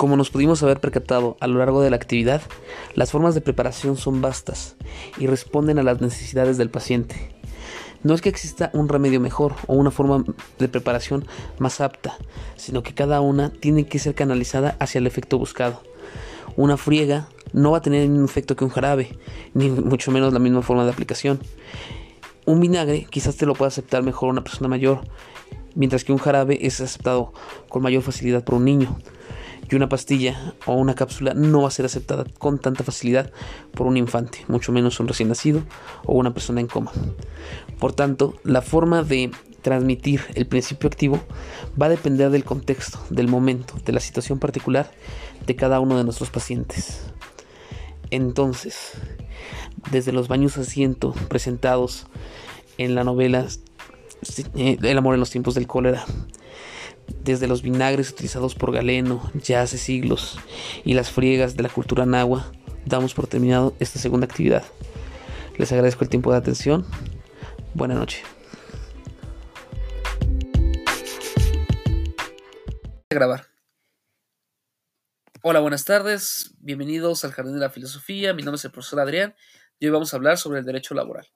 Como nos pudimos haber percatado a lo largo de la actividad, las formas de preparación son vastas y responden a las necesidades del paciente. No es que exista un remedio mejor o una forma de preparación más apta, sino que cada una tiene que ser canalizada hacia el efecto buscado. Una friega no va a tener el mismo efecto que un jarabe, ni mucho menos la misma forma de aplicación. Un vinagre quizás te lo pueda aceptar mejor una persona mayor, mientras que un jarabe es aceptado con mayor facilidad por un niño y una pastilla o una cápsula no va a ser aceptada con tanta facilidad por un infante, mucho menos un recién nacido o una persona en coma. Por tanto, la forma de transmitir el principio activo va a depender del contexto, del momento, de la situación particular de cada uno de nuestros pacientes. Entonces, desde los baños asiento presentados en la novela eh, El amor en los tiempos del cólera, desde los vinagres utilizados por Galeno ya hace siglos y las friegas de la cultura nahua, damos por terminado esta segunda actividad. Les agradezco el tiempo de atención. Buenas noches. Grabar. Hola, buenas tardes. Bienvenidos al Jardín de la Filosofía. Mi nombre es el profesor Adrián y hoy vamos a hablar sobre el derecho laboral.